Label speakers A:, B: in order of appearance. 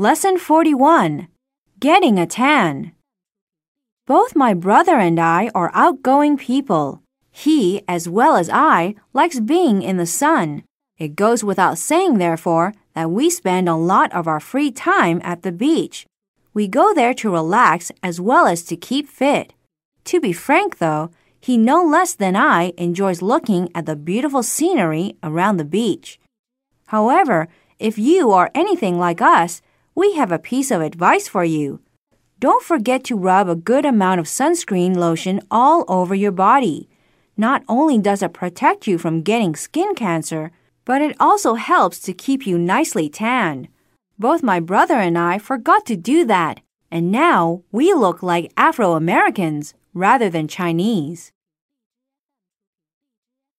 A: Lesson 41 Getting a Tan. Both my brother and I are outgoing people. He, as well as I, likes being in the sun. It goes without saying, therefore, that we spend a lot of our free time at the beach. We go there to relax as well as to keep fit. To be frank, though, he no less than I enjoys looking at the beautiful scenery around the beach. However, if you are anything like us, we have a piece of advice for you. Don't forget to rub a good amount of sunscreen lotion all over your body. Not only does it protect you from getting skin cancer, but it also helps to keep you nicely tanned. Both my brother and I forgot to do that, and now we look like Afro Americans rather than Chinese.